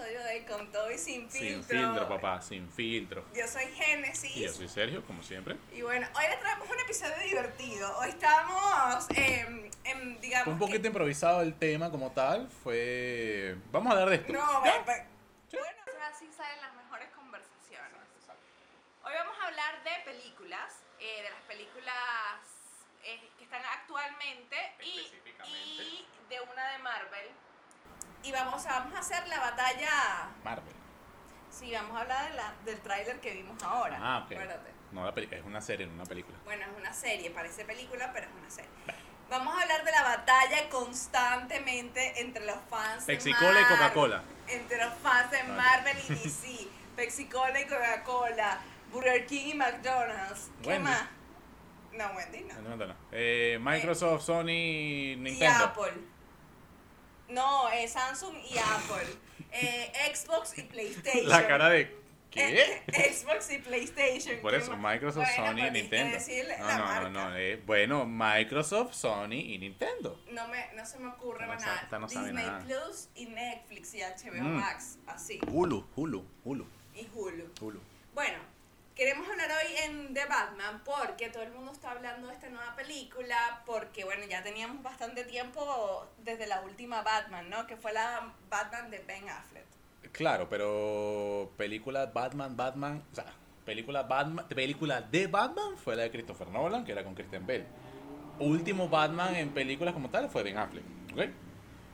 episodio de Con todo y sin filtro. Sin filtro, papá, sin filtro. Yo soy Génesis. Y yo soy Sergio, como siempre. Y bueno, hoy les traemos un episodio divertido. Hoy estamos, eh, en, digamos. Un poquito que- improvisado el tema como tal. Fue. Vamos a hablar de esto. No, ve- bueno, o sea, así salen las mejores conversaciones. Hoy vamos a hablar de películas, eh, de las películas eh, que están actualmente y, y de una de Marvel. Y vamos a, vamos a hacer la batalla. Marvel. Sí, vamos a hablar de la- del tráiler que vimos ahora. Ah, ok. Acuérdate. No, la es una serie, no una película. Bueno, es una serie, parece película, pero es una serie. Vamos a hablar de la batalla constantemente entre los fans de Pepsi-Cola y Marvel. Coca-Cola. Entre los fans de. Marvel y DC. Pepsi-Cola y Coca-Cola. Burger King y McDonald's. ¿Qué Wendy. más? No, Wendy no. No, no, no. Eh, Microsoft, Sony, Y Nintendo. Apple. No, eh, Samsung y Apple. Eh, Xbox y PlayStation. La cara de. ¿Qué? Eh, Xbox y PlayStation. Por ¿Qué eso? Microsoft, Bueno, Sony y que Nintendo. No, no, no, no. eh, bueno, Microsoft, Sony y Nintendo. No, me, no se me ocurre no nada. no Disney nada. Plus y Netflix y HBO Mm. Max, así. Hulu, Hulu, Hulu, Y Hulu. Hulu. Bueno, queremos hablar hoy en The Batman porque todo el mundo está hablando de esta nueva película, porque bueno, ya teníamos bastante tiempo desde la última Batman, ¿no? Que fue la Batman de Ben Affleck. Claro, pero película Batman, Batman, o sea, película Batman, película de Batman fue la de Christopher Nolan, que era con Christian Bale. Último Batman en películas como tal fue Ben Affleck, ¿ok?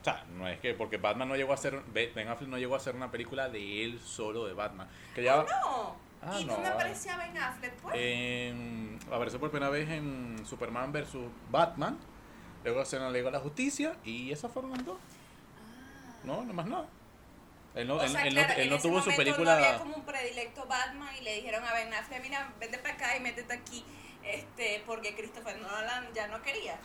O sea, no es que porque Batman no llegó a ser, Ben Affleck no llegó a hacer una película de él solo de Batman, que ya No. Ah, ¿Y no. dónde aparecía Ben Affleck? Pues? en, apareció por primera vez en Superman vs Batman, luego la Liga de la Justicia y esas fueron las dos, Ah. no, no más nada. Él no, O él- sea, él claro, no, él no tuvo su película. No había como un predilecto Batman y le dijeron a Ben Affleck, mira, vete para acá y métete aquí, este, porque Christopher Nolan ya no quería.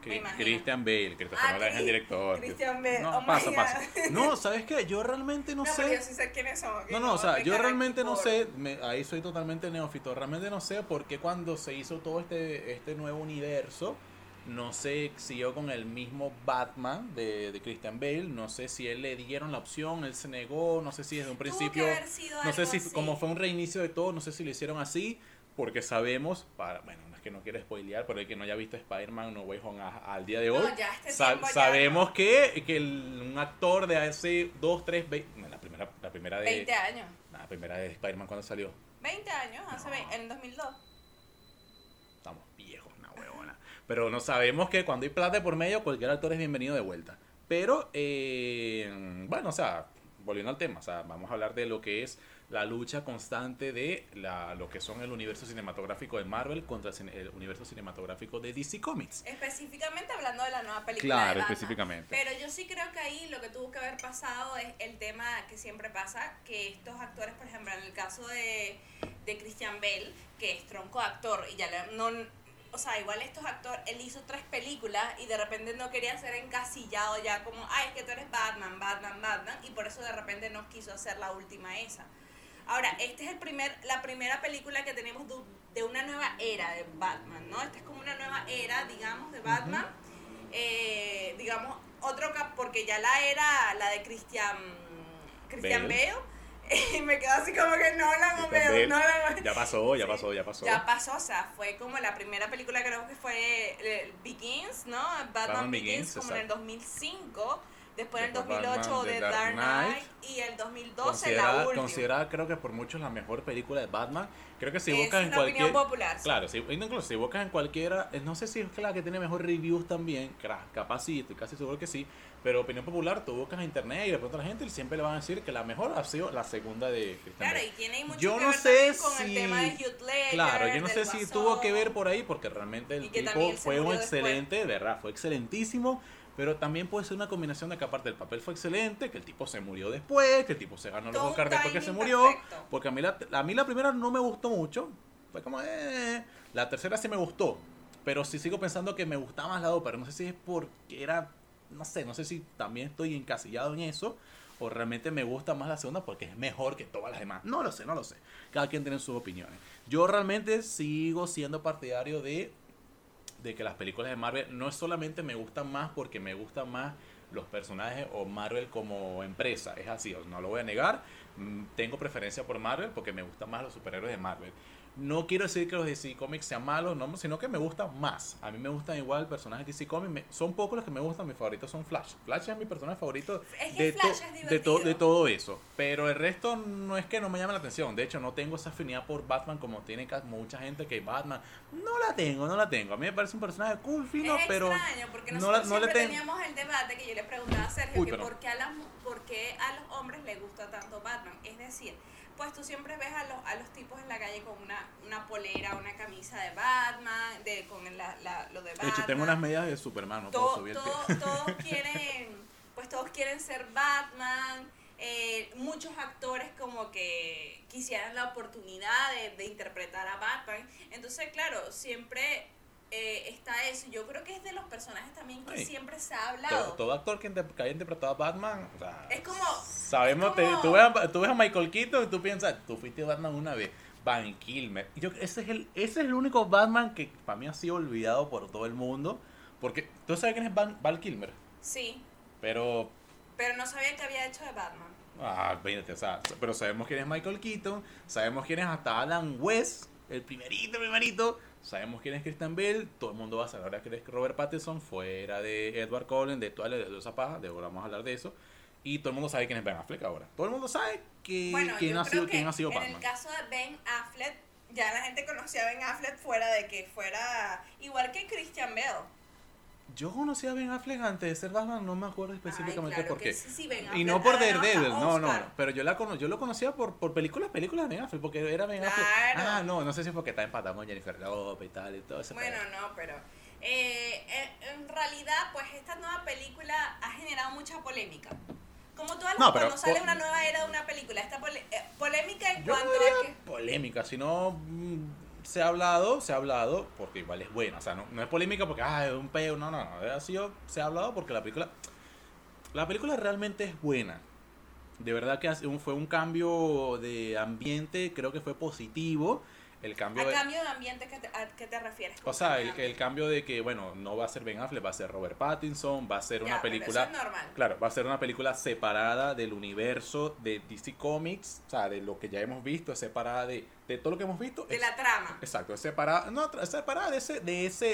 Christian Bale, Christopher Ah, Nolan es el director. Christian Bale, No, oh pasa, God. pasa. No, ¿sabes qué? Yo realmente no, sé. yo sí sé quiénes son. No, no, o sea, yo realmente no por- sé, me- ahí soy totalmente neófito, realmente no sé por qué cuando se hizo todo este, este nuevo universo, no se siguió con el mismo Batman de, de Christian Bale, no sé si él le dieron la opción, él se negó, no sé si desde un principio, no sé si así. como fue un reinicio de todo, no sé si lo hicieron así, porque sabemos, para, bueno, que no quiero spoilear, pero el que no haya visto Spider-Man No Way Home a- al día de hoy, No, ya este Sa- ya sabemos no. que, que el- un actor de hace 2, 3, la primera, la primera de... 20 años. La primera de Spider-Man cuando salió. 20 años, hace No. vein- en 2002. Estamos viejos, una huevona. Pero no sabemos que cuando hay plata por medio, cualquier actor es bienvenido de vuelta. Pero, eh, bueno, o sea, volviendo al tema, o sea, vamos a hablar de lo que es la lucha constante de la, lo que son el universo cinematográfico de Marvel contra el, universo cinematográfico de DC Comics. Específicamente hablando de la nueva película. Claro, de específicamente. Pero yo sí creo que ahí lo que tuvo que haber pasado es el tema que siempre pasa, que estos actores, por ejemplo, en el caso de, de Christian Bale, que es tronco de actor, y ya le- no, o sea, igual estos actores, él hizo tres películas y de repente no quería ser encasillado ya como, ay, es que tú eres Batman, Batman, Batman, y por eso de repente no quiso hacer la última esa. Ahora, esta es el primer, la primera película que tenemos de, de una nueva era de Batman, ¿no? Esta es como una nueva era, digamos, de Batman. Eh, digamos, otro cap porque ya la era, la de Christian, Christian Bale. Bale, y me quedo así como que no la Bale. no la Ya pasó, ya pasó, ya pasó. ya pasó, o sea, fue como la primera película, creo que fue eh, Begins, ¿no? Batman, Batman Begins, Begins, como en el exacto. 2005. Después en el Después 2008 Batman, de Dark Knight, y el 2012 la última. considerada creo que por muchos la mejor película de Batman. Creo que si es buscas en cualquier... opinión popular. Claro, si, incluso si buscas en cualquiera, eh, no sé si es la que tiene mejor reviews también, capaz sí, estoy casi seguro que sí, pero opinión popular, tú buscas en internet y de pronto la gente siempre le van a decir que la mejor ha sido la segunda de Christian Claro, y tiene mucho Yo que no ver sé con el si- tema de Heath Ledger, Claro, yo no sé si tuvo que ver por ahí, porque realmente el tipo fue un excelente, de verdad, fue excelentísimo, pero también puede ser una combinación de que aparte el papel fue excelente, que el tipo se murió después, que el tipo se ganó los Oscar después que se murió, perfecto. porque a mí, la, a mí la primera no me gustó mucho, fue como, eh, la tercera sí me gustó, pero sí sigo pensando que me gustaba más la pero no sé si es porque era, no sé, no sé si también estoy encasillado en eso, o realmente me gusta más la segunda porque es mejor que todas las demás. No lo sé, no lo sé. Cada quien tiene sus opiniones. Yo realmente sigo siendo partidario de, de que las películas de Marvel no solamente me gustan más porque me gustan más los personajes o Marvel como empresa. Es así, no lo voy a negar. Mm, Tengo preferencia por Marvel porque me gustan más los superhéroes de Marvel. No quiero decir que los DC Comics sean malos, no, sino que me gustan más. A mí me gustan igual personajes de DC Comics. me- son pocos los que me gustan, mis favoritos son Flash. Flash es mi personaje favorito Es que de, Flash to- es de, to- de todo eso. Pero el resto no es que no me llame la atención. De hecho, no tengo esa afinidad por Batman como tiene mucha gente que Batman. No la tengo, no la tengo. A mí me parece un personaje cool, fino, es pero... extraño porque no la- no siempre teníamos el debate que yo le preguntaba a Sergio Uy, que por qué, a las, por qué a los hombres les gusta tanto Batman. Es decir, pues tú siempre ves a los, a los tipos en la calle con una, una polera, una camisa de Batman, de, con la, la- lo de De Batman. hecho, tengo unas medidas de Superman, no puedo To- subir el to- pie. todos quieren, pues todos quieren ser Batman. eh, muchos actores como que quisieran la oportunidad de, de interpretar a Batman. Entonces, claro, siempre eh, está eso. Yo creo que es de los personajes también que Ay. siempre se ha Todo, hablado. todo actor que, haya interpretado a Batman, o sea, Es como- sabemos, es te- como- tú, ves a, tú ves a Michael Keaton y tú piensas, tú fuiste Batman una vez, Van Kilmer. Yo, ese, es el, ese es el único Batman que para mí ha sido olvidado por todo el mundo, porque tú sabes quién es Van, Val Kilmer, Sí, pero pero no sabía que había hecho de Batman. Ah, fíjate, o sea, pero sabemos quién es Michael Keaton, sabemos quién es hasta Alan West, el primerito, primerito, sabemos quién es Christian Bell, todo el mundo va a saber ahora quién es Robert Pattinson, fuera de Edward Cullen, de toda de toda esa paja, de ahora vamos a hablar de eso, y todo el mundo sabe quién es Ben Affleck ahora. Todo el mundo sabe que, Bueno, quién, ha sido, que quién ha sido en Batman. el caso de Ben Affleck, ya la gente conocía a Ben Affleck fuera de que fuera igual que Christian Bale. Yo conocí a Ben Affleck antes de ser Batman, no me acuerdo específicamente Ay, claro por qué. sí, sí, Ben Y no por Daredevil, no, no, no, pero yo, la cono- yo lo conocía por, por películas, películas de Ben Affleck, porque era Ben Affleck. Ah, no, no sé si porque está empatado con Jennifer Lopez y tal y todo eso. Bueno, no, pero eh, en, en realidad, pues esta nueva película ha generado mucha polémica. Como todas las No, cuando sale una nueva era de una película, esta pole- eh, polémica en Yo no cuanto a diría que polémica, sino se ha hablado, se ha hablado, porque igual es buena. O sea, no, no es polémica porque, ah, es un peo, no, no, no. Ha sido, se ha hablado porque la película, la película realmente es buena. De verdad que fue un cambio de ambiente, creo que fue positivo. El cambio a de, cambio de ambiente, ¿qué te, ¿a qué te refieres? o sea, el, el cambio de que, bueno, no va a ser Ben Affleck, va a ser Robert Pattinson, va a ser Ya, una pero película... Eso es normal. Claro, va a ser una película separada del universo de DC Comics, o sea, de lo que ya hemos visto, es separada de, de todo lo que hemos visto. De es- la trama. Exacto, es separada, no, tra- separada de ese, de ese,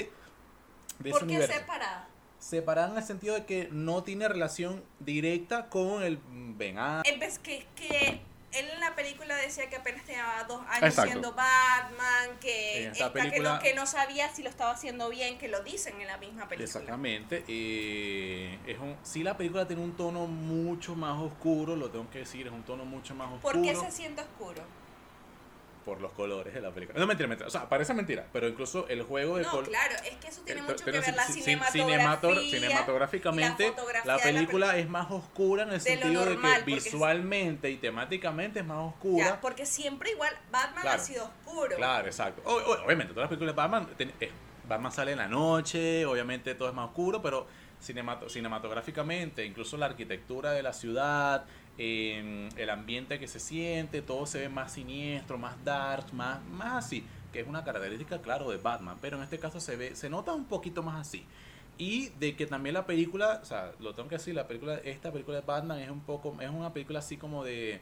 de ese ¿Por qué universo. separada? Separada en el sentido de que no tiene relación directa con el Ben Affleck. En vez que, que él en la película decía que apenas tenía dos años Exacto. siendo Batman, que, esta no, que no sabía si lo estaba haciendo bien, que lo dicen en la misma película. Exactamente. eh, es un, sí, la película tiene un tono mucho más oscuro, lo tengo que decir, es un tono mucho más oscuro. ¿Por qué se siente oscuro? Por los colores de la película. No, mentira, mentira. O sea, parece mentira, pero incluso el juego de No, claro, es que eso tiene mucho que ver la ci- ci- cinematografía. cinematográficamente, la película es más oscura en el de sentido de que visualmente y temáticamente es más oscura. Ya, porque siempre igual Batman Claro. ha sido oscuro. Claro, exacto. O- o- obviamente, todas las películas de Batman, ten- eh, Batman sale en la noche, obviamente todo es más oscuro, pero cinemato- cinematográficamente, incluso la arquitectura de la ciudad, em, el ambiente que se siente, todo se ve más siniestro, más dark, más, más así, que es una característica, claro, de Batman, pero en este caso se ve, se nota un poquito más así. Y de que también la película, o sea, lo tengo que decir, la película, esta película de Batman es un poco, es una película así como de,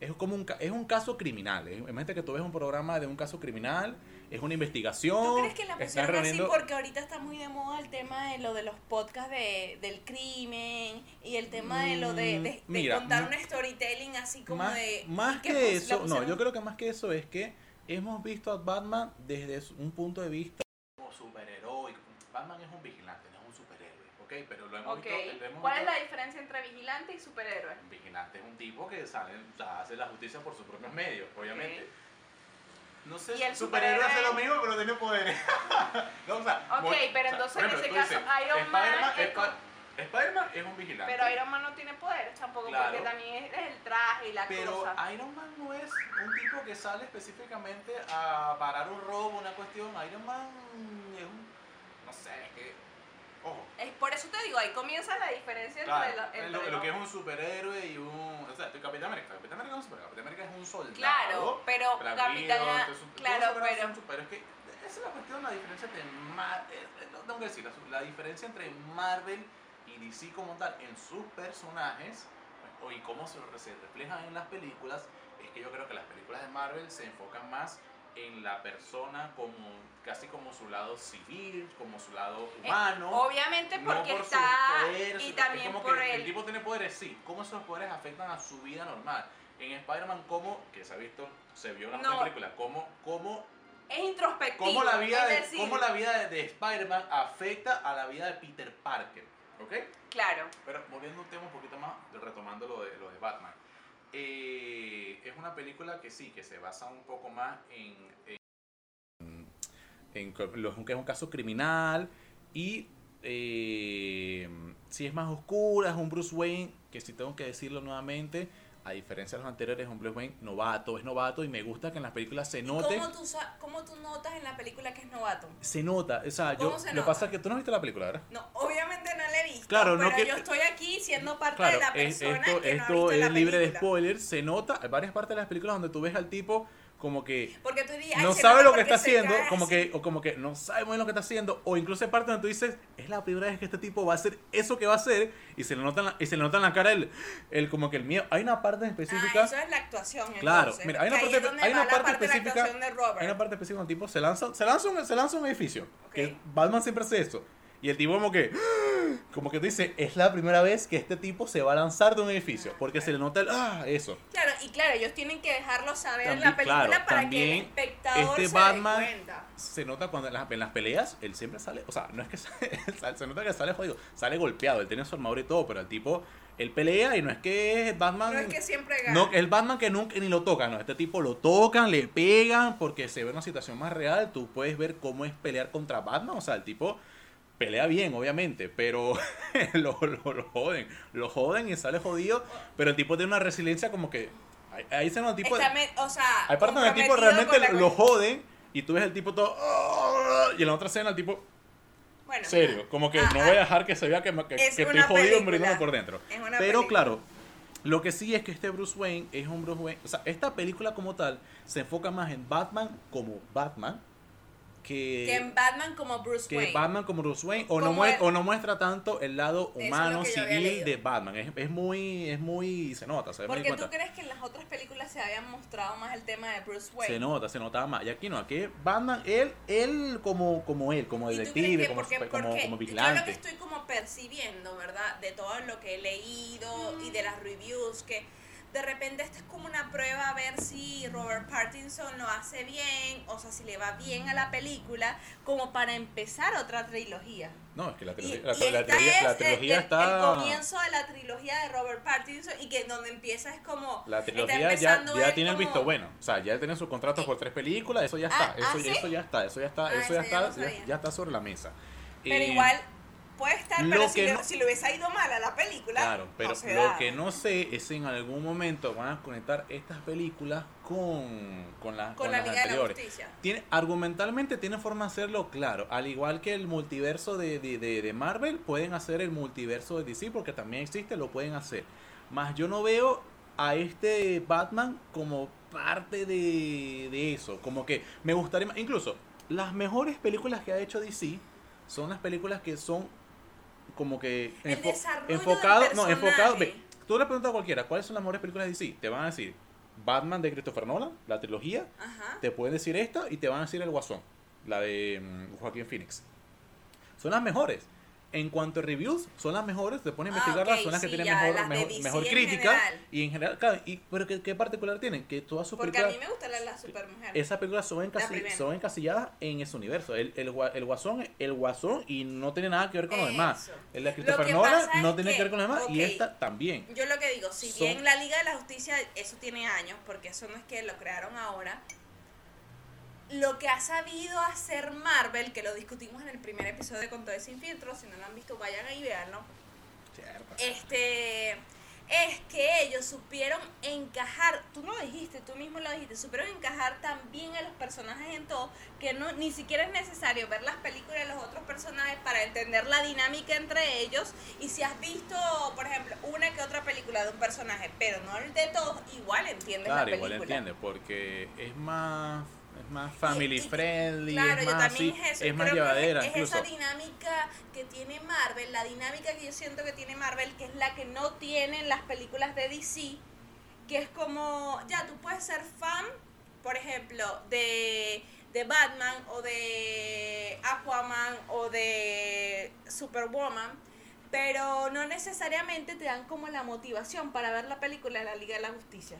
es como un, es un caso criminal. ¿eh? Imagínate que tú ves un programa de un caso criminal, es una investigación. ¿Tú crees que la están pusieron reuniendo- así porque ahorita está muy de moda el tema de lo de los podcasts de, del crimen y el tema de lo de, de- de mira, contar un storytelling así como más, de... más ¿y que eso, no, yo creo que más que eso es que hemos visto a Batman desde su- un punto de vista como superheroico. Batman es un vigilante, no es un superhéroe, ¿ok? Pero lo hemos visto. lo hemos ¿cuál es visto- la diferencia entre vigilante y superhéroe? Un vigilante es un tipo que sale, o sea, hace la justicia por sus propios medios, obviamente. No sé, ¿Y el superhéroe hace lo mismo, pero tiene poderes. no, o sea, Ok, muy- pero o sea, entonces en ese caso dices, Iron Man Spider-Man es pa- Spider-Man es un vigilante. Pero Iron Man no tiene poderes tampoco, Claro. porque también es el traje y la Pero cosa. Iron Man no es un tipo que sale específicamente a parar un robo, una cuestión. Iron Man es un. No sé, es que. Ojo. Es por eso te digo, ahí comienza la diferencia Claro, entre, la- en lo, entre lo que es un superhéroe y un. O sea, Capitán América. Capitán América es un superhéroe. Capitán América es un soldado. Claro, pero Capitán... Claro, pero... super- es que esa es la cuestión, la diferencia entre Mar- eh, eh, no tengo que decir, la, la diferencia entre Marvel y DC como tal en sus personajes pues, y cómo se, se reflejan en las películas, es que yo creo que las películas de Marvel se enfocan más en la persona como casi como su lado civil, como su lado Eh, humano. obviamente no porque por sus está y también como por que el el tipo tiene poderes, sí. ¿Cómo esos poderes afectan a su vida normal? En Spider-Man, ¿cómo, que se ha visto, se vio en la No. película, cómo, cómo, es introspectivo. cómo la vida, de, decir, cómo la vida de, de Spider-Man afecta a la vida de Peter Parker? ¿Ok? Claro. Pero volviendo a un tema un poquito más, retomando lo de, lo de Batman. eh, es una película que sí, que se basa un poco más en, en, en que es un caso criminal y eh, sí es más oscura, es un Bruce Wayne, que si tengo que decirlo nuevamente, a diferencia de los anteriores, es un Bruce Wayne novato, es novato y me gusta que en las películas se note. ¿Cómo tú, ¿Cómo tú notas en la película que es novato? Se nota, o sea, yo, ¿Cómo se lo que pasa es que tú no viste la película, ¿verdad? No, obviamente no la he visto, Claro, no pero que- yo estoy aquí siendo parte Claro, de la es- persona esto, que no ha esto visto es la libre de película. spoilers. Se nota, hay varias partes de las películas donde tú ves al tipo como que Porque tú dirías, "Ay, no sabe lo que está haciendo, cae como así". que, o como que no sabe muy bien lo que está haciendo, o incluso hay partes donde tú dices, es la primera vez que este tipo va a hacer eso que va a hacer, y se le nota en la, y se le nota en la cara el, el como que el miedo. Hay una parte Ah, específica, eso es la actuación. Claro, entonces, mira, hay una parte- hay una parte específica- hay una parte específica donde el tipo se lanza, se lanza un, se lanza un edificio, que Batman siempre hace eso, y el tipo como que, como que tú dices, es la primera vez que este tipo se va a lanzar de un edificio, porque se le nota el, ah, eso. Claro, y claro, ellos tienen que dejarlo saber en la película claro, para que el espectador este se Batman- dé cuenta. se nota cuando en las, en las peleas él siempre sale, o sea, no es que sale, se nota que sale jodido, sale golpeado, él tiene su armadura y todo, pero el tipo, él pelea y no es que es Batman, No es que siempre gana. no, el Batman que nunca ni lo tocan, no, este tipo lo tocan, le pegan, porque se ve una situación más real, tú puedes ver cómo es pelear contra Batman, o sea, el tipo pelea bien, obviamente, pero lo, lo, lo joden, lo joden y sale jodido, pero el tipo tiene una resiliencia como que, ahí, ahí se nota tipo... Me- o sea, Hay partes donde el tipo realmente lo joden y tú ves el tipo todo. Y en la otra escena el tipo, Bueno, serio, como que no voy a dejar que se vea que, me- que, Es que estoy jodido muriéndome por dentro. Pero película. claro, lo que sí es que este Bruce Wayne es un Bruce Wayne. O sea, esta película como tal se enfoca más en Batman como Batman que, que en Batman como Bruce que Wayne. Batman como Bruce Wayne o no, Como mue- el- o no muestra tanto el lado es humano que civil de Batman. Es, es muy, es muy, se nota, se Porque tú cuenta. crees que en las otras películas se habían mostrado más el tema de Bruce Wayne. Se nota, se notaba más. Y aquí no, aquí Batman, él, él como, como él, como ¿Y tú crees detective, que como, porque, como, porque como Yo lo que vigilante. estoy como percibiendo, ¿verdad? De todo lo que he leído y de las reviews, que de repente esta es como una prueba a ver si Robert Pattinson lo hace bien, o sea, si le va bien a la película, como para empezar otra trilogía. No, es que la trilogía, y la, la trilogía, la es trilogía el, está... el comienzo de la trilogía de Robert Pattinson y que donde empieza es como... La está trilogía ya, ya tiene el visto bueno. O sea, ya tiene su contrato por tres películas, eso ya ah, está. eso, ah, ¿sí? eso ya está, eso ya está, Ah, eso eso ya ya está, no ya, sabía. ya está sobre la mesa. Pero Eh, igual puede estar, lo pero si le, no- si le hubiese ido mal a la película, Claro, pero no se lo da. que no sé es si en algún momento van a conectar estas películas con, con, la- con con la las Liga de la anteriores. Justicia. Tiene, argumentalmente tiene forma de hacerlo claro. Al igual que el multiverso de, de, de- de Marvel, pueden hacer el multiverso de DC porque también existe, lo pueden hacer. Más yo no veo a este Batman como parte de, de eso. Como que me gustaría más. Incluso, las mejores películas que ha hecho DC son las películas que son como que El desarrollo del enfocado, no, enfocado. Ve, tú le preguntas a cualquiera, ¿cuáles son las mejores películas de DC? Te van a decir Batman de Christopher Nolan, la trilogía, Ajá. te pueden decir esta y te van a decir el Guasón, la de mm, Joaquín Phoenix. Son las mejores. En cuanto a reviews, son las mejores, te pones a Ah, investigarlas, son las que tienen ya, mejor, las mejor, mejor crítica. general. Y en general, claro, y, pero ¿qué, qué particular tienen? Que todas sus Porque a mí me gusta la, la supermujer. esas películas son, encasi- primera. son encasilladas en ese universo. El, el, el Guasón, el Guasón y no tiene nada que ver con lo demás. Eso. El de Christopher Nolan no tiene que, que, ver con lo demás y esta también. Yo lo que digo, si Son- bien la Liga de la Justicia, eso tiene años, porque eso no es que lo crearon ahora, lo que ha sabido hacer Marvel, que lo discutimos en el primer episodio de Con todo sin filtro, si no lo han visto, vayan ahí y véanlo, Cierto. este, es que ellos supieron encajar, tú lo dijiste, tú mismo lo dijiste, supieron encajar también a los personajes en todo, que no ni siquiera es necesario ver las películas de los otros personajes para entender la dinámica entre ellos, y si has visto, por ejemplo, una que otra película de un personaje, pero no el de todos, igual entiendes la Claro, película. igual entiende, porque es más, Es más family Y- y- friendly, Claro, es yo más también así, es es más llevadera es, es incluso. esa dinámica que tiene Marvel, la dinámica que yo siento que tiene Marvel, que es la que no tienen las películas de DC, que es como, ya, tú puedes ser fan, por ejemplo, de, de Batman o de Aquaman o de Superwoman, pero no necesariamente te dan como la motivación para ver la película de la Liga de la Justicia.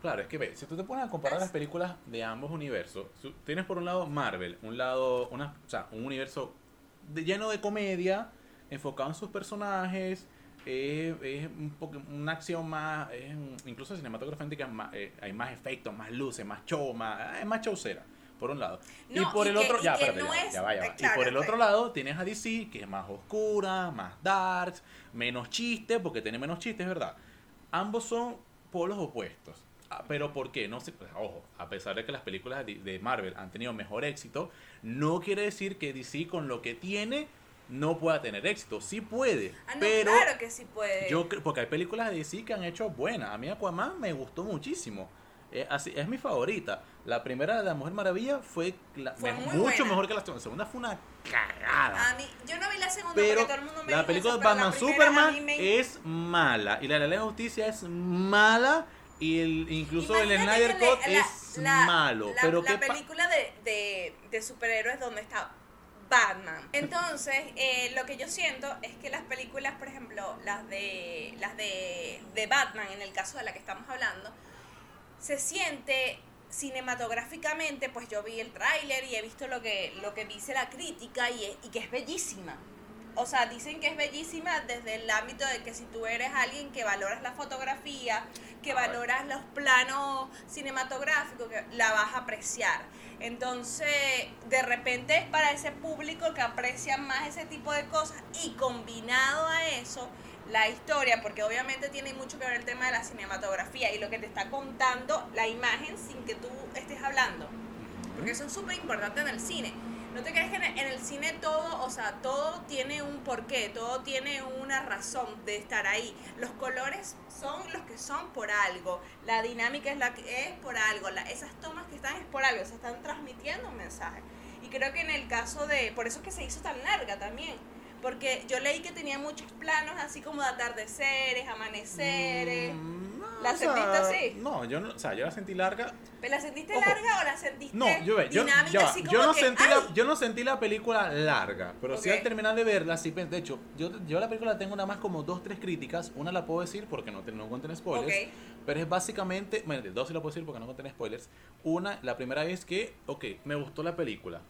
Claro, es que ve, si tú te pones a comparar las películas de ambos universos, tienes por un lado Marvel, un lado, una, o sea, un universo de- lleno de comedia, enfocado en sus personajes, eh, es un poco, una acción más, es un- incluso cinematográficamente más, eh, hay más efectos, más luces, más show, más, es más showcera, por un lado. y No, por y el que- otro, ya, espérate, no ya, es- ya va, ya va. eh, y por el otro lado tienes a DC, que es más oscura, más dark, menos chistes, porque tiene menos chistes, ¿verdad? Ambos son polos opuestos. Ah, Pero ¿por qué? No sé, pues, ojo, a pesar de que las películas de Marvel han tenido mejor éxito, no quiere decir que DC con lo que tiene no pueda tener éxito. Sí puede, Ah, no, pero claro que sí puede. yo porque hay películas de DC que han hecho buenas. A mí Aquaman me gustó muchísimo. Eh, así, es mi favorita. La primera de la Mujer Maravilla fue, la- Fue me- muy mucho buena. mejor que la segunda. La segunda fue una cagada. A mí, yo no vi la segunda Pero porque todo el mundo me la película de Batman Superman me- es mala. Y la de la Liga de Justicia es mala. Y el, incluso el Snyder Cut la- es la- malo. La, pero la película de, de, de superhéroes donde está Batman. Entonces, eh, lo que yo siento es que las películas, por ejemplo, las de las de, de Batman, en el caso de la que estamos hablando, se siente cinematográficamente, pues yo vi el tráiler y he visto lo que, lo que dice la crítica y, es- y que es bellísima. O sea, dicen que es bellísima desde el ámbito de que si tú eres alguien que valoras la fotografía, que A ver. valoras los planos cinematográficos, que la vas a apreciar. Entonces, de repente es para ese público que aprecia más ese tipo de cosas y combinado a eso, la historia, porque obviamente tiene mucho que ver el tema de la cinematografía y lo que te está contando la imagen sin que tú estés hablando. Porque eso es súper importante en el cine. No te crees que en el, cine todo, o sea, todo tiene un porqué, todo tiene una razón de estar ahí. Los colores son los que son por algo, la dinámica es la que es por algo, la- esas tomas que están es por algo, se están transmitiendo un mensaje. Y creo que en el caso de, por eso es que se hizo tan larga también, porque yo leí que tenía muchos planos así como de atardeceres, amaneceres. Mm, no, ¿La sea, sentiste así? No, yo no, o sea, yo la sentí larga. ¿Pero ¿La sentiste Ojo. larga o la sentiste No, yo, ve, yo, dinámica va, así como yo no que, sentí ¡ay! la, yo no sentí la película larga, pero sí Ok. al terminar de verla, sí, de hecho, yo, yo la película tengo nada más como dos, tres críticas, una la puedo decir porque no, no contiene spoilers, Ok. pero es básicamente, bueno, dos sí la puedo decir porque no contiene spoilers, una, la primera es que, ok, me gustó la película,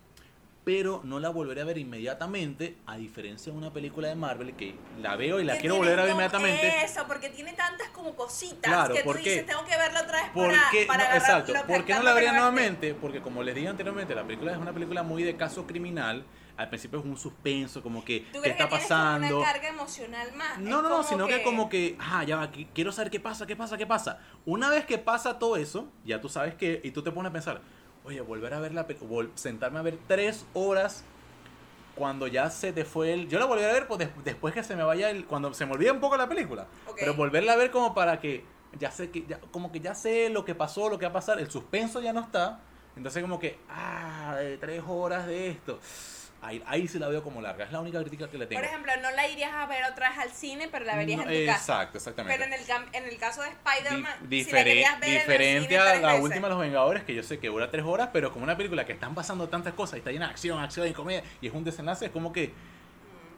pero no la volveré a ver inmediatamente, a diferencia de una película de Marvel que la veo y la quiero volver a ver inmediatamente. Eso, porque tiene tantas como cositas Claro, que tú dices, tengo que verla otra vez ¿Por para, qué? para no, exacto. ¿Por qué no la vería nuevamente? Porque como les dije anteriormente, la película es una película muy de caso criminal. Al principio es un suspenso, como que ¿Tú qué está que pasando. como una carga emocional más? No, Es no, no, sino que... como que, ah, ya va, qui- quiero saber qué pasa, qué pasa, qué pasa. Una vez que pasa todo eso, ya tú sabes que, y tú te pones a pensar, oye, volver a ver la película, sentarme a ver tres horas cuando ya se te fue el... Yo la volví a ver pues, des- después que se me vaya el... Cuando se me olvida un poco la película. Pero volverla a ver como para que ya sé que... Ya, como que ya sé lo que pasó, lo que va a pasar. El suspenso ya no está. Entonces como que... Ah, de tres horas de esto. Ahí, ahí sí la veo como larga. Es la única crítica que le tengo. Por ejemplo, no la irías a ver otra vez al cine, pero la verías No, en tu casa. Exacto, exactamente. Pero en el, en el caso de Spider-Man, Di- si la difere- querías ver en el diferente cine a la veces. última Los Vengadores, que yo sé que dura tres horas, pero como una película que están pasando tantas cosas y está llena de acción, acción y comedia, y es un desenlace, es como que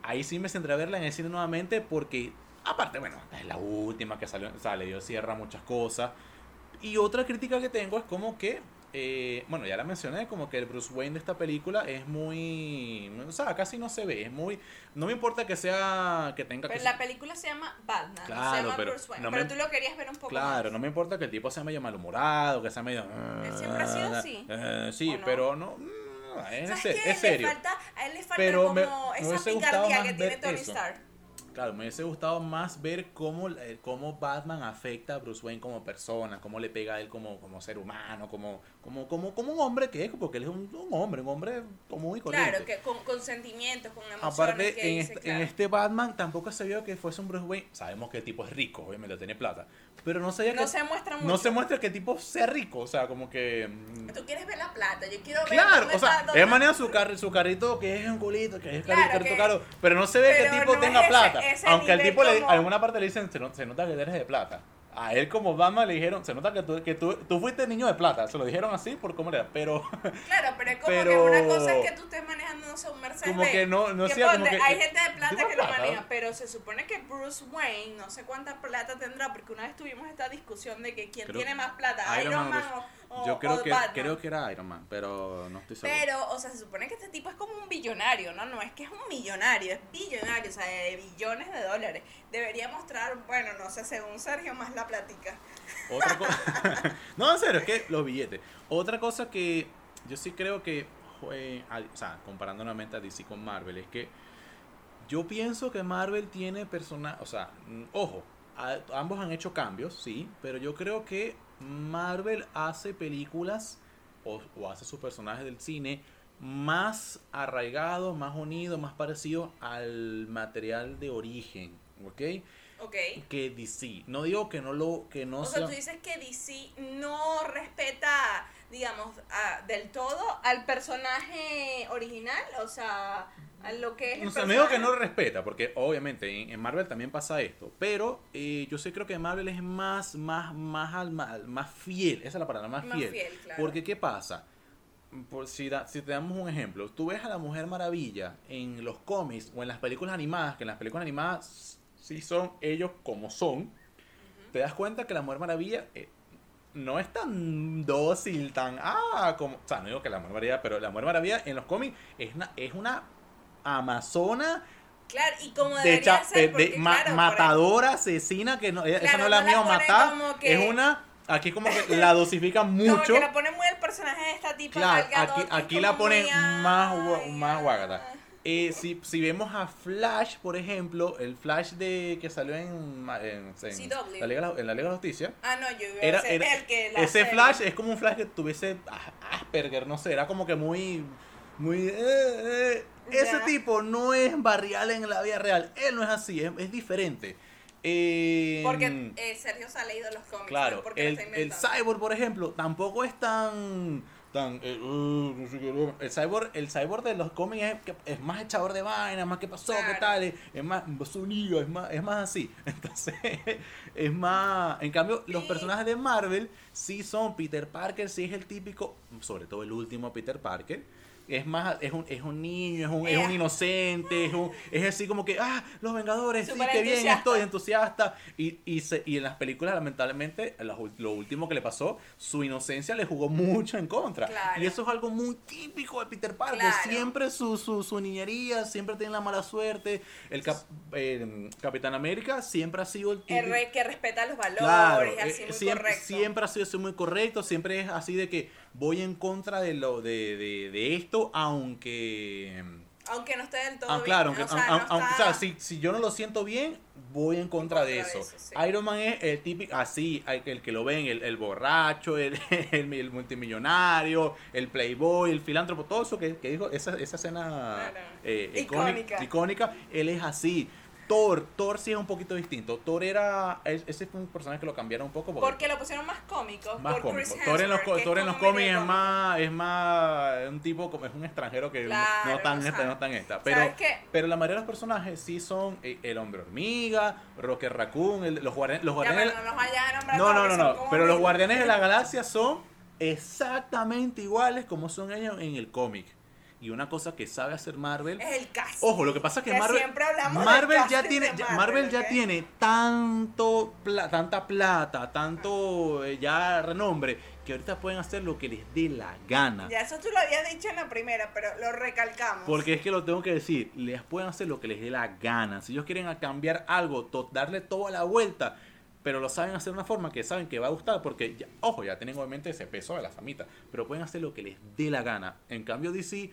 ahí sí me centré a verla en el cine nuevamente, porque aparte, bueno, es la última que salió, sale, dio cierra muchas cosas. Y otra crítica que tengo es como que, eh, bueno, ya la mencioné, como que el Bruce Wayne de esta película es muy, o sea, casi no se ve, es muy, no me importa que sea, que tenga Pero que la película se llama Batman, no se Claro, llama pero Bruce Wayne. no pero me- tú lo querías ver un poco Claro, más. no me importa que el tipo sea medio malhumorado, que sea medio... Él siempre ha sido así. Eh, sí, pero no... mm, Es, serio. Le falta, a él le falta Pero como me- me esa gustado picardía más que tiene Tony. Stark. Claro, me hubiese gustado más ver cómo, eh, cómo Batman afecta a Bruce Wayne como persona, cómo le pega a él como, como ser humano, como, como, como, como un hombre que es, porque él es un, un hombre, un hombre común y corriente. Claro, que con, con sentimientos, con emociones. Aparte, que en, dice, este, claro. en este Batman tampoco se vio que fuese un Bruce Wayne. Sabemos que el tipo es rico, obviamente tiene plata. Pero no se, No que, se muestra mucho. no se muestra que el tipo sea rico. O sea, como que. mm, Tú quieres ver la plata, yo quiero ver Claro, o sea, él maneja su, carri- su carrito que es un culito, que es Claro, carrito, que- caro, pero no se ve que el tipo no tenga ese- plata. ese Aunque nivel tipo le, como- alguna parte le dicen, se, no- se nota que eres de plata. A él como Batman le dijeron, se nota que tú, que tú, tú fuiste niño de plata. Se lo dijeron así por cómo era, pero Claro, pero es como Pero- que una cosa es que tú estés manejando, no sé, un Mercedes como que no, no que sea como ponte, que... hay gente de plata que lo maneja, pero se supone que Bruce Wayne, no sé cuánta plata tendrá, porque una vez tuvimos esta discusión de que quién Creo- tiene más plata, Iron Iron, Man Man, o, o- Yo creo o que, Batman. creo que era Iron Man, pero no estoy seguro. Pero, o sea, se supone que este tipo es como un billonario, ¿no? No es que es un millonario, es billonario, o sea, de billones de dólares. Debería mostrar, bueno, no sé, según Sergio, más la plática. Otra cosa. no, en serio, es que los billetes. Otra cosa que yo sí creo que, o sea, comparando nuevamente a DC con Marvel, es que yo pienso que Marvel tiene personajes, o sea, mm, ojo, a- ambos han hecho cambios, sí, pero yo creo que Marvel hace películas o, o hace sus personajes del cine más arraigados, más unidos, más parecidos al material de origen, ¿ok? Ok. que DC. No digo que no lo que no O sea, sea, tú dices que DC no respeta, digamos, a- del todo al personaje original, o sea, a lo que es o sea, no digo que no lo respeta, porque obviamente en, en Marvel también pasa esto, pero eh, yo sí creo que Marvel es más más más al- más, más fiel, esa es la palabra, más, Más fiel. fiel, claro. Porque qué pasa? Por, si, da- si te damos un ejemplo, tú ves a la Mujer Maravilla en los cómics o en las películas animadas, que en las películas animadas sí son ellos como son, te das cuenta que la Mujer Maravilla eh, no es tan dócil, tan... Ah, como... O sea, no digo que la Mujer Maravilla, pero la Mujer Maravilla en los cómics es una, es una amazona Claro, y como de, debería ser, de- de porque, ma- claro, por matadora, asesina, que no, esa Claro, no es la no mía matar, que- es una... Aquí como que la dosifican ejemplo, como mucho. que la pone muy el personaje de esta tipa Claro, aquí, aquí la ponen muy, más, más guagata. Eh, si, si vemos a Flash, por ejemplo, el Flash de que salió en, en, en la, Liga, de en la Liga de la Justicia, Ah, no, yo era, era- el que la ese serie. Flash es como un Flash que tuviese Asperger, no sé, era como que muy, muy, eh, eh. ese tipo no es barrial en la vida real, él no es así, es, es diferente. Eh, Porque eh, Sergio se ha leído los cómics, Claro, no el, el cyborg, por ejemplo, tampoco es tan. tan eh, uh, el cyborg el cyborg de los cómics es, que- es más echador de vaina, más que pasó, qué Claro. tal, es, es más sonido, es más, es más así. Entonces, es más. En cambio, los personajes de Marvel sí son Peter Parker, sí es el típico, sobre todo el último Peter Parker. Es más, es un, es un niño, es un, es un Eh. inocente, es, un, es así como que, ah, los Vengadores, sí, Súper qué bien estoy, entusiasta. Y, y, se- y en las películas, lamentablemente, lo, último que le pasó, su inocencia le jugó mucho en contra. Claro. Y eso es algo muy típico de Peter Parker. Claro. Siempre su, su, su niñería, siempre tiene la mala suerte. El cap- eh, Capitán América siempre ha sido el El típico. rey que respeta los valores, Claro, así eh, muy siempre, correcto. siempre ha sido así muy correcto, siempre es así de que voy en contra de lo de, de, de esto, aunque Aunque no esté del todo Ah, bien, claro, o aunque, sea, no o sea, si, si yo no lo siento bien, voy en contra, de, eso. sí. Iron Man es el típico, así, el, el que lo ven, el, el borracho, el, el, el multimillonario, el playboy, el filántropo, todo eso que, que dijo, esa, esa escena Claro. eh, icónica. icónica, él es así. Thor, Thor sí es un poquito distinto. Thor era, es- ese fue un personaje que lo cambiaron un poco porque Porque lo pusieron más cómico. más por Thor en los, Thor en los cómics es más, es más un tipo como es un extranjero que Claro, no tan o sea, esta, no tan esta. Pero, pero la mayoría de los personajes sí son eh, el hombre hormiga, Rocket Raccoon, el- los guardianes, los guardianes no no, no, no, no. Pero los guardianes de la galaxia son exactamente iguales como son ellos en el cómic. Y una cosa que sabe hacer Marvel Es el caso. Ojo, lo que pasa es que, Que Marvel, siempre hablamos Marvel del ya casting tiene, de Marvel, Marvel ya tiene tanto, pla- tanta plata, tanto eh, ya renombre que ahorita pueden hacer lo que les dé la gana. Ya eso tú lo habías dicho en la primera, pero lo recalcamos. Porque es que lo tengo que decir, les pueden hacer lo que les dé la gana. Si ellos quieren cambiar algo, to- darle toda la vuelta, pero lo saben hacer de una forma que saben que va a gustar, porque, ya- ojo, ya tienen obviamente ese peso de la famita, pero pueden hacer lo que les dé la gana. En cambio, DC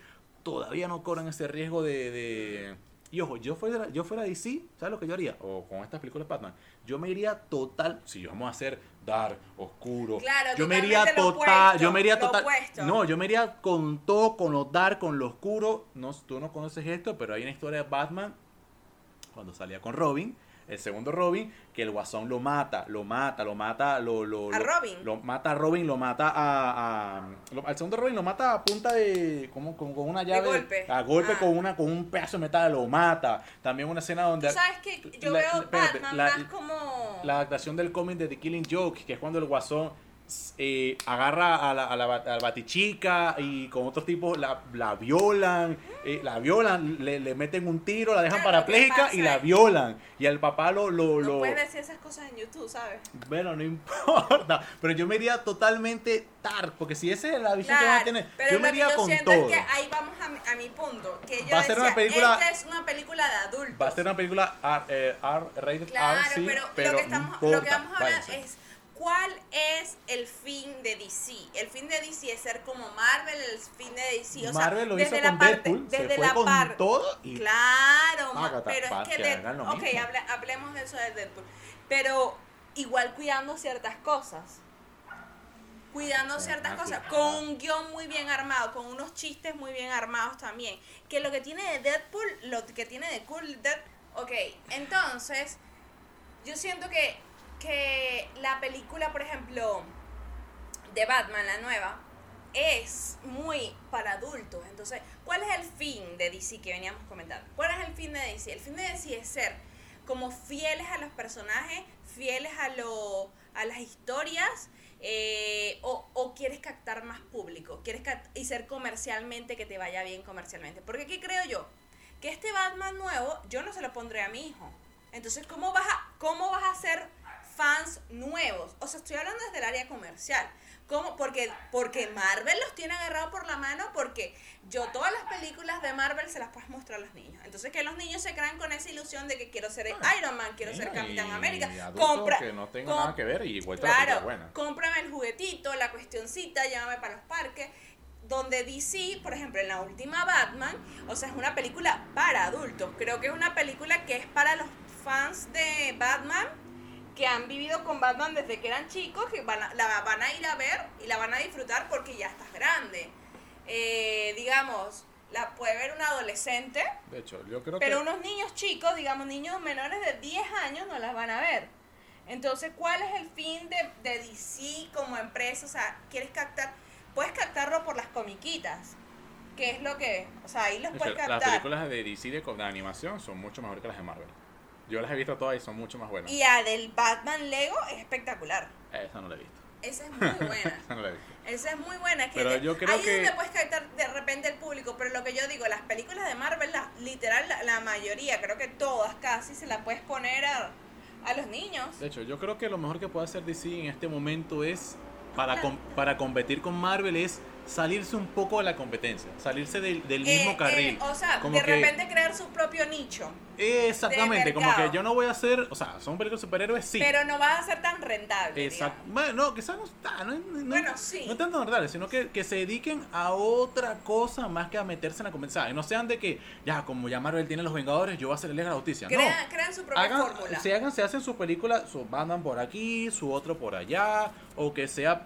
todavía no corren ese riesgo de, de, Y ojo, yo fuera, yo fuera DC, ¿sabes lo que yo haría? O con estas películas de Batman, yo me iría total, si vamos a hacer dark, oscuro, Claro, yo me iría total, opuesto, yo me iría total, no, yo me iría con todo, con lo dark, con lo oscuro, no, tú no conoces esto, pero hay una historia de Batman, cuando salía con Robin, el segundo Robin, que el guasón lo mata, lo mata, lo mata, lo, lo, ¿A lo- Robin? Lo mata a Robin, lo mata a, a- lo- al segundo Robin lo mata a punta de, como, con una llave, golpe. a golpe Ah. con una, con un pedazo de metal, lo mata. También una escena donde Tú sabes que yo la- veo Batman la- más como... la adaptación del cómic de The Killing Joke, que es cuando el guasón eh, agarra a la, a la, a la batichica y con otros tipos la, la violan, eh, la violan, le, le meten un tiro, la dejan Claro, que parapléjica y la violan. Y al papá lo... lo, No lo- puedes decir esas cosas en YouTube, ¿sabes? bueno, no importa, pero yo me iría totalmente dark, porque si esa es la visión que van a tener, pero yo me iría yo con siento todo. es que ahí vamos a mi, a mi punto. Que yo Va a ser una película- Esta es una película de adultos. Va a ser una película R, eh, R- rated Claro, R, sí, pero, pero lo, que no estamos, lo que importa, vamos a hablar váyanse. es cuál es el fin de DC. El fin de DC es ser como Marvel, el fin de DC. O Marvel sea, lo desde hizo la con parte, Deadpool, se desde fue la con parte. todo y Claro, ma- Págata, pero es que, que lo ok, mismo. hable- hablemos de eso de Deadpool. Pero igual cuidando ciertas cosas. Cuidando Sí, ciertas cosas, con un guion muy bien armado, con unos chistes muy bien armados también. Que lo que tiene de Deadpool, lo que tiene de Cool Dead. Ok, entonces, yo siento que, que la película, por ejemplo, de Batman, la nueva, es muy para adultos. Entonces, ¿cuál es el fin de DC que veníamos comentando? ¿Cuál es el fin de DC? El fin de DC es ser como fieles a los personajes, fieles a, lo, a las historias, eh, o, quieres captar más público, quieres y ser comercialmente, que te vaya bien comercialmente. Porque aquí creo yo que este Batman nuevo, yo no se lo pondré a mi hijo. Entonces, ¿cómo vas a, cómo vas a hacer fans nuevos? O sea, estoy hablando desde el área comercial. ¿Cómo? Porque, porque Marvel los tiene agarrados por la mano porque yo todas las películas de Marvel se las puedo mostrar a los niños. Entonces que los niños se crean con esa ilusión de que quiero ser Iron Man, quiero ser Capitán América. Compra, que no tengan com- nada que ver y película Claro, es buena. cómprame el juguetito, la cuestioncita, llévame para los parques. Donde DC, por ejemplo, en la última Batman, o sea, es una película para adultos. Creo que es una película que es para los fans de Batman que han vivido con Batman desde que eran chicos, que van a- la van a ir a ver y la van a disfrutar porque ya estás grande. Eh, digamos, la puede ver un adolescente, De hecho, yo creo pero que unos niños chicos, digamos niños menores de 10 años, no las van a ver. Entonces, ¿cuál es el fin de, de DC como empresa? O sea, ¿quieres captar? Puedes captarlo por las comiquitas, que es lo que, o sea, ahí los de puedes hecho, las captar. películas de DC de, de animación son mucho mejores que las de Marvel. Yo las he visto todas y son mucho más buenas. Y la del Batman Lego es espectacular. Esa no la he visto. Esa es muy buena. Esa no la he visto. Esa es muy buena. Que Pero yo creo ahí que- es donde puedes captar de repente el público. Pero lo que yo digo, las películas de Marvel, la- literal, la, la mayoría, creo que todas casi, se la puedes poner a, a los niños. De hecho, yo creo que lo mejor que puede hacer DC en este momento es, para, com- para competir con Marvel, es salirse un poco de la competencia, salirse del, del mismo Eh, carril. eh, o sea, Como de que- repente crear su propio nicho. Exactamente, como que yo no voy a hacer, o sea, son películas de superhéroes, sí. Pero no va a ser tan rentable. Exacto. Bueno, no, quizás no está, no, no, Bueno, sí. no tanto rentable, sino que, que se dediquen a otra cosa más que a meterse en la conversación. Y no sean de que, ya, como ya Marvel tiene los Vengadores, yo voy a hacer el la Justicia. Crean, no. crean su propia Hagan, fórmula. se hagan, se hacen su película, su mandan por aquí, su otro por allá, o que sea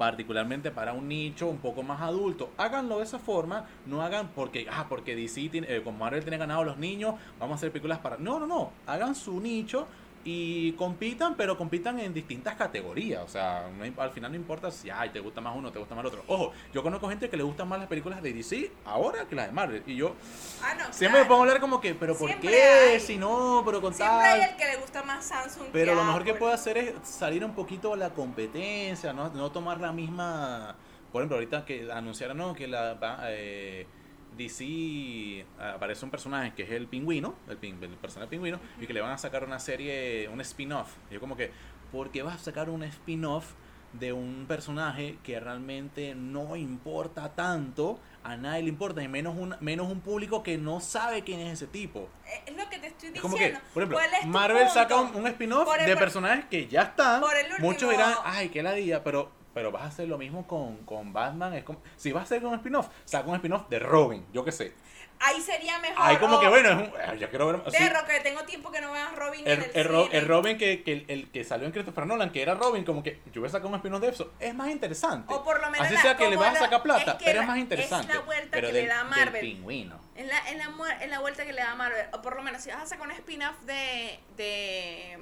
particularmente para un nicho un poco más adulto. Háganlo de esa forma, no hagan porque, ah, porque DC tiene, eh, como tiene ganado los niños, vamos a hacer películas para... No, no, no, hagan su nicho y compitan, pero compitan en distintas categorías. O sea, no al final no importa si, ay, te gusta más uno, te gusta más el otro. Ojo, yo conozco gente que le gustan más las películas de DC ahora que las de Marvel. Y yo Ah, no, siempre me claro. pongo a hablar como que, pero ¿por Siempre qué? hay. Si no, pero con Siempre tal... hay el que le gusta más Samsung. Pero lo mejor que puede hacer es salir un poquito a la competencia, no, no tomar la misma... Por ejemplo, ahorita que anunciaron ¿no? que la eh, DC aparece un personaje que es el pingüino, el, pin- el personaje pingüino, y que le van a sacar una serie, un spin-off. Yo como que, ¿por qué vas a sacar un spin-off de un personaje que realmente no importa tanto? A nadie le importa, y menos un, menos un público que no sabe quién es ese tipo. Eh, Es lo que te estoy Es diciendo. como que, por ejemplo, ¿Cuál es Marvel saca un, un spin-off de personajes que ya están. por el último- Muchos dirán, ay, qué ladilla, pero, pero vas a hacer lo mismo con, con Batman. Es como, si vas a hacer un spin-off, saca un spin-off de Robin, yo qué sé. ahí sería mejor. Ahí como que bueno, es un, yo quiero ver... sí, De que tengo tiempo que no veo a Robin en el, el, el, cine. el Robin que, que el, el que salió en Christopher Nolan, que era Robin, como que yo voy a sacar un spin-off de eso, es más interesante. O por lo menos Así la- sea que le vas a sacar plata, es que pero la- es más es interesante. la vuelta pero que del, le da Marvel. pingüino. En la, en, la, la vuelta que le da Marvel, o por lo menos si vas a sacar un spin-off de, de,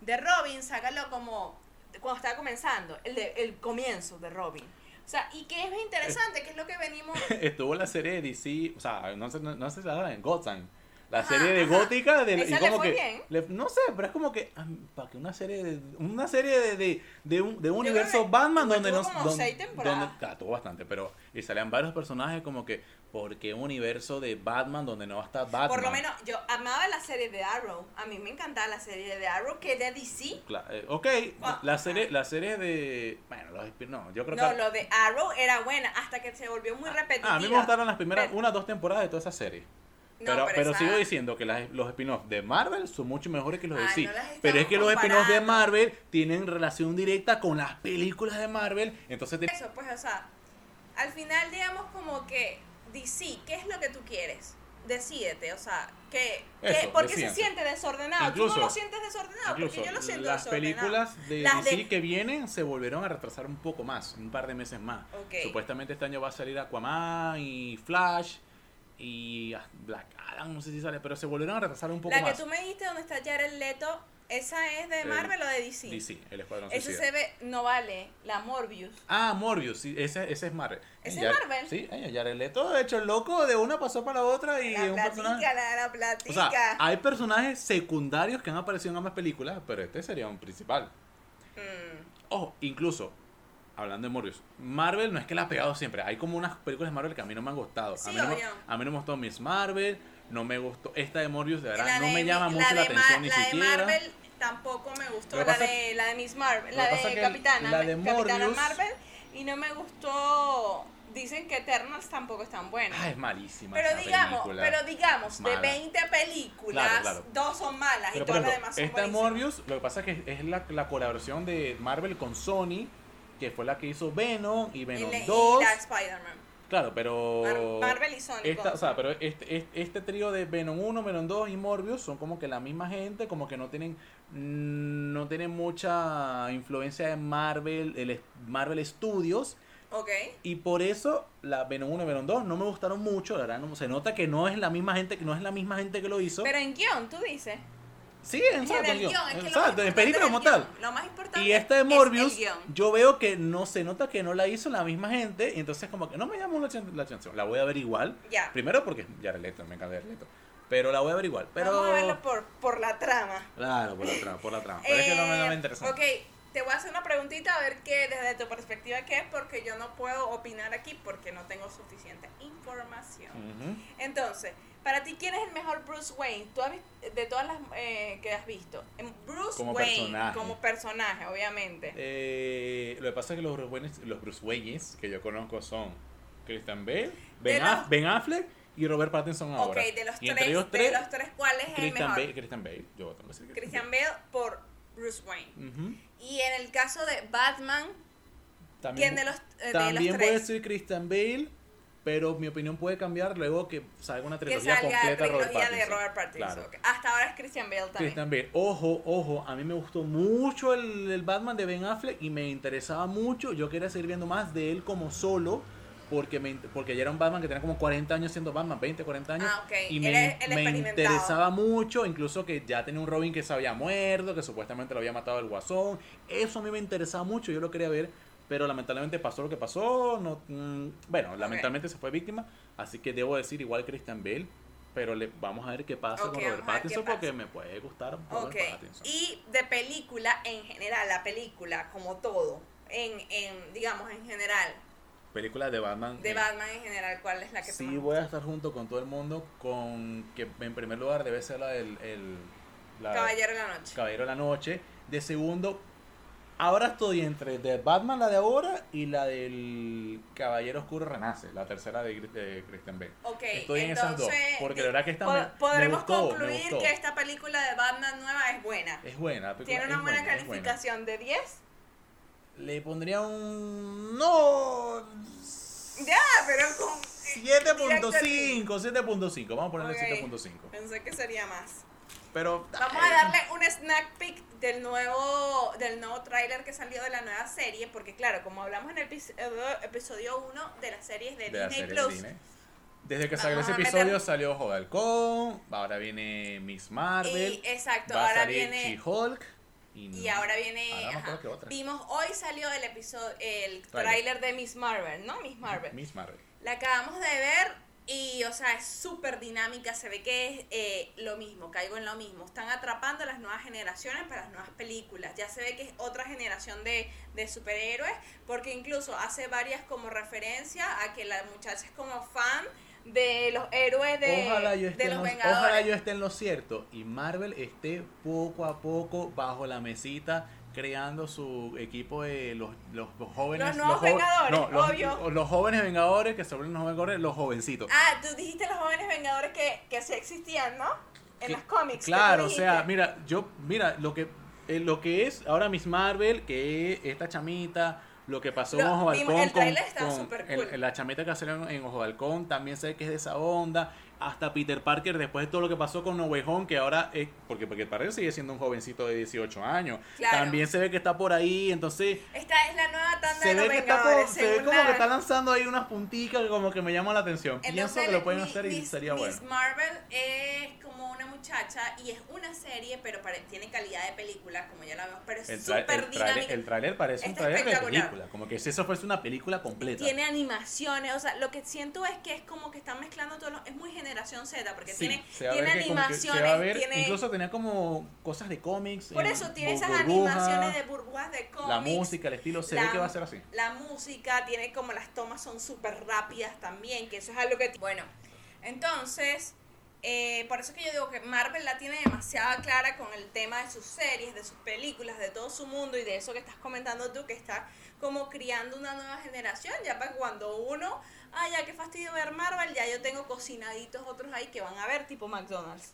de Robin, sácalo como cuando estaba comenzando, el, de, el comienzo de Robin. O sea, y que es interesante, que es lo que venimos... Estuvo la serie de DC, o sea, no sé, no, no sé si la daban en Gotham. La Ajá, serie de ajá. Gótica de, ¿Esa y le como fue que bien? le- no sé, pero es como que ah, para que una serie de una serie de, de, de un, de un universo Batman donde no donde, donde- tuvo bastante, pero y salían varios personajes como que porque un universo de Batman donde no va a estar Batman. Por lo menos, yo amaba la serie de Arrow. A mí me encantaba la serie de Arrow, que es de DC. Eh, ok, Ah. la serie la serie de bueno, los no, yo creo No, que lo de Arrow era buena, hasta que se volvió muy repetitiva. Ah, a mí me gustaron las primeras Pero- una o dos temporadas de toda esa serie. No, pero pero, esa- sigo diciendo que las- los spin-offs de Marvel son mucho mejores que los de DC. no pero es que los spin-offs de. Marvel tienen relación directa con las películas de Marvel. Entonces, te- Eso, pues, o sea, al final, digamos, como que DC, ¿qué es lo que tú quieres? Decídete, o sea, que, porque se siente desordenado. tú no lo sientes desordenado, porque yo lo siento las desordenado. películas de Las DC de- que vienen se volvieron a retrasar un poco más, un par de meses más. Ok. Supuestamente este año va a salir Aquaman y Flash y Black Adam, no sé si sale, pero se volvieron a retrasar un poco La que más. tú me dijiste donde está Jared Leto, ¿esa es de El- Marvel o de DC? DC, el Escuadrón Suicida. se ve, no vale, la Morbius. Ah, Morbius, sí, ese, ese es Marvel. ¿Ese es Marvel? Sí, eh, Jared Leto, de hecho, el loco de una pasó para la otra y es La un personaje. platica, la, la O platica. sea, hay personajes secundarios que han aparecido en ambas películas, pero este sería un principal. Mm, Ojo, incluso, hablando de Morbius, Marvel no es que la ha pegado siempre. Hay como unas películas de Marvel que a mí no me han gustado. Sí, a, mí no, a mí no me gustó Miss Marvel, no me gustó. Esta de Morbius, de verdad, la no de me llama mucho la, de Ma- atención ni la de siquiera. Marvel tampoco me gustó. La de, la de Miss Marvel, la de Capitana, la de Capitana Morbius- Marvel. Y no me gustó. Dicen que Eternals tampoco están buenas. Ah, es malísima. pero esa digamos, película. pero digamos, de Mala. 20 películas, Claro, claro. dos son malas Pero y todas las demás son esta de buenísimas. Morbius, lo que pasa es que es la, la colaboración de Marvel con Sony, que fue la que hizo Venom y Y, Venom le- y 2. la Spider-Man. Claro, pero. Mar- Marvel y Sony. Esta, o sea, pero este, este, este trío de Venom 1, Venom 2 y Morbius son como que la misma gente, como que no tienen no tienen mucha influencia de Marvel, el Marvel Studios Ok. y por eso la Venom 1 y Venom 2 no me gustaron mucho, la verdad, no, se nota que no es la misma gente, que no es la misma gente que lo hizo. Pero en guion, tú dices. Sí, En exacto, el guion, es que exacto, en película como tal. Lo más importante Y esta de Morbius, el yo veo que no se nota que no la hizo la misma gente, y entonces como que no me llamó la la atención. La voy a ver igual. Ya. Primero porque Jared Leto, me encanta Jared Leto. Pero la voy a ver igual. Pero... Vamos a verlo por, por la trama. Claro, por la trama, por la trama. Pero es que no me, no me Eh, interesa. Ok, te voy a hacer una preguntita a ver qué desde tu perspectiva qué es, porque yo no puedo opinar aquí porque no tengo suficiente información. Entonces, para ti, ¿quién es el mejor Bruce Wayne? Tú has de todas las eh, que has visto. En Bruce Como Wayne, personaje. como personaje, obviamente. Eh, lo que pasa es que los Bruce Waynes, los Bruce Waynes que yo conozco son Christian Bale, De Ben, Aff- Ben Affleck y Robert Pattinson ok, ahora. de los, y tres, ellos de tres, los tres, ¿cuál es el Christian mejor? Bale, Christian Bale. Yo decir que Christian Bale por Bruce Wayne. Ujú. Y en el caso de Batman, También, ¿quién de los, eh, de también ser Christian Bale, pero mi opinión puede cambiar luego que salga una Que trilogía salga completa de Robert trilogía de Pattinson. Robert Pattinson. Claro. Hasta ahora es Christian Bale también. Christian Bale. Ojo, ojo, a mí me gustó mucho el, el Batman de Ben Affleck y me interesaba mucho. Yo quería seguir viendo más de él como solo. Porque, me, porque ya era un Batman que tenía como 40 años siendo Batman, 20, 40 años. Ah, ok. Y me, interesaba mucho, incluso que ya tenía un Robin que se había muerto, que supuestamente lo había matado el guasón. Eso a mí me interesaba mucho, yo lo quería ver. Pero lamentablemente pasó lo que pasó. No, mm, bueno, lamentablemente se fue víctima. Así que debo decir igual Christian Bale. Pero le, vamos a ver qué pasa con Robert Pattinson porque me puede gustar. Robert Pattinson. Y de película en general, la película como todo, en, en digamos en general, Películas de Batman. de eh, Batman en general, ¿cuál es la que Sí voy a estar junto con todo el mundo con que en primer lugar debe ser la del el, la Caballero de la Noche. Caballero de la Noche. De segundo, ahora estoy entre de Batman la de ahora y la del Caballero Oscuro Renace, la tercera de, de Christian Bale. Ok, Estoy en esas dos, porque la verdad que esta po- me- me podremos me concluir gustó. que esta película de Batman nueva es buena. Es buena. la Tiene una buena buena, es buena. calificación de 10. Le pondría un no 7.5, 7.5. Vamos a ponerle Ok. 7.5. Pensé que sería más. Pero. Vamos a darle un snack peek del nuevo del nuevo tráiler que salió de la nueva serie, porque claro, como hablamos en el eh, episodio 1 de las series de, de Disney serie Plus, Disney. Desde que salió ese a episodio meter- salió Ojo de Halcón, ahora viene Miss Marvel, y exacto, va a ahora salir viene She-Hulk y, y no- ahora viene ahora no vimos hoy salió el episodio el tráiler de Miss Marvel, ¿no? Miss Marvel. Miss Marvel. La acabamos de ver y, o sea, es súper dinámica. Se ve que es eh, lo mismo, caigo en lo mismo. Están atrapando a las nuevas generaciones para las nuevas películas. Ya se ve que es otra generación de, de superhéroes, porque incluso hace varias como referencia a que la muchacha es como fan de los héroes de, ojalá, yo de esté en los Vengadores. ojalá yo esté en lo cierto y Marvel esté poco a poco bajo la mesita creando su equipo de los, los, los jóvenes. Los nuevos Vengadores, no, los, obvio. los jóvenes Vengadores, que se vuelven los Vengadores, los jovencitos. Ah, tú dijiste los jóvenes Vengadores que, que sí existían, ¿no? En Cl- los cómics. ¿qué Claro, o sea, mira, yo, mira, lo que, eh, lo que es ahora Miss Marvel, que es esta chamita, lo que pasó en Ojo Balcón el estaba con súper el- cool. la chamita que salió en Ojo Balcón, también sé que es de esa onda. Hasta Peter Parker, después de todo lo que pasó con No Way Home, que ahora es, porque Peter Parker sigue siendo un jovencito de 18 años. Claro. También se ve que está por ahí, entonces Esta es la nueva tanda se de ve que está por- se ve como la- que está lanzando ahí unas punticas que como que me llaman la atención. Pienso Entonces, que lo pueden Mi- hacer y Miss- sería Miss bueno. Marvel es como una muchacha y es una serie, pero pare- tiene calidad de película, como ya la vemos, pero es súper dinámica. trailer, el tráiler parece un Está tráiler de película, como que si eso fuese una película completa. Tiene animaciones, o sea, lo que siento es que es como que están mezclando todos los... Es muy generación Z, porque Sí, tiene, tiene que animaciones, ver, tiene... incluso tenía como cosas de cómics. por eh, eso tiene esas burbujas, animaciones de burbujas de cómics. La música, el estilo, se la- ve que va a ser así. La música tiene como las tomas son súper rápidas también, que eso es algo que... Bueno, entonces, eh, por eso que yo digo que Marvel la tiene demasiado clara con el tema de sus series, de sus películas, de todo su mundo y de eso que estás comentando tú, que está como criando una nueva generación, ya para cuando uno, ah, ya qué fastidio ver Marvel, ya yo tengo cocinaditos otros ahí que van a ver, tipo McDonald's.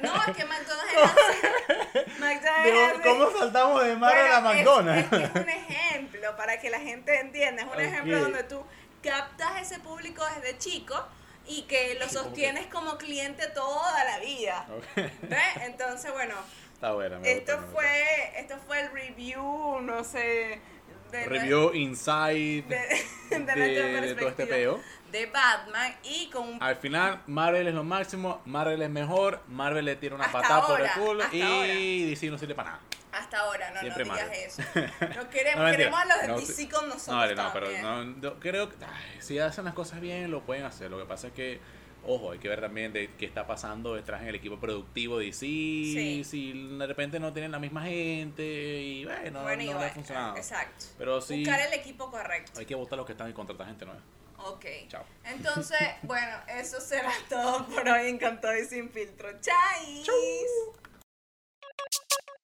No, es que McDonald's es así. McDonald's es. ¿Cómo saltamos de Marvel a Bueno, es- McDonald's? Es, que es un ejemplo para que la gente entienda. Es un ejemplo donde tú captas ese público desde chico y que lo sostienes como cliente toda la vida. Entonces, bueno, Está buena. me esto gusta, me gusta. fue, esto fue el review, no sé, de, Review Inside de, de de, todo este peo. de Batman y con un Al final, Marvel es lo máximo, Marvel es mejor, Marvel le tira una patada por el culo y ahora. DC no sirve para nada. Hasta ahora, no, Siempre no digas eso. No queremos, No, queremos a los de No, DC con nosotros No, vale, no, pero también. no, yo creo que ay, si hacen las cosas bien, lo pueden hacer. Lo que pasa es que, ojo, hay que ver también de qué está pasando detrás en el equipo productivo de DC. Sí. Si de repente no tienen la misma gente y bueno, Bueno, no, no le ha funcionado. Exacto. Pero sí, Buscar el equipo correcto. hay que votar a los que están y contratar gente nueva. Ok. Chao. Entonces, bueno, eso será todo por hoy en Con Todo y Sin Filtro. ¡Chais!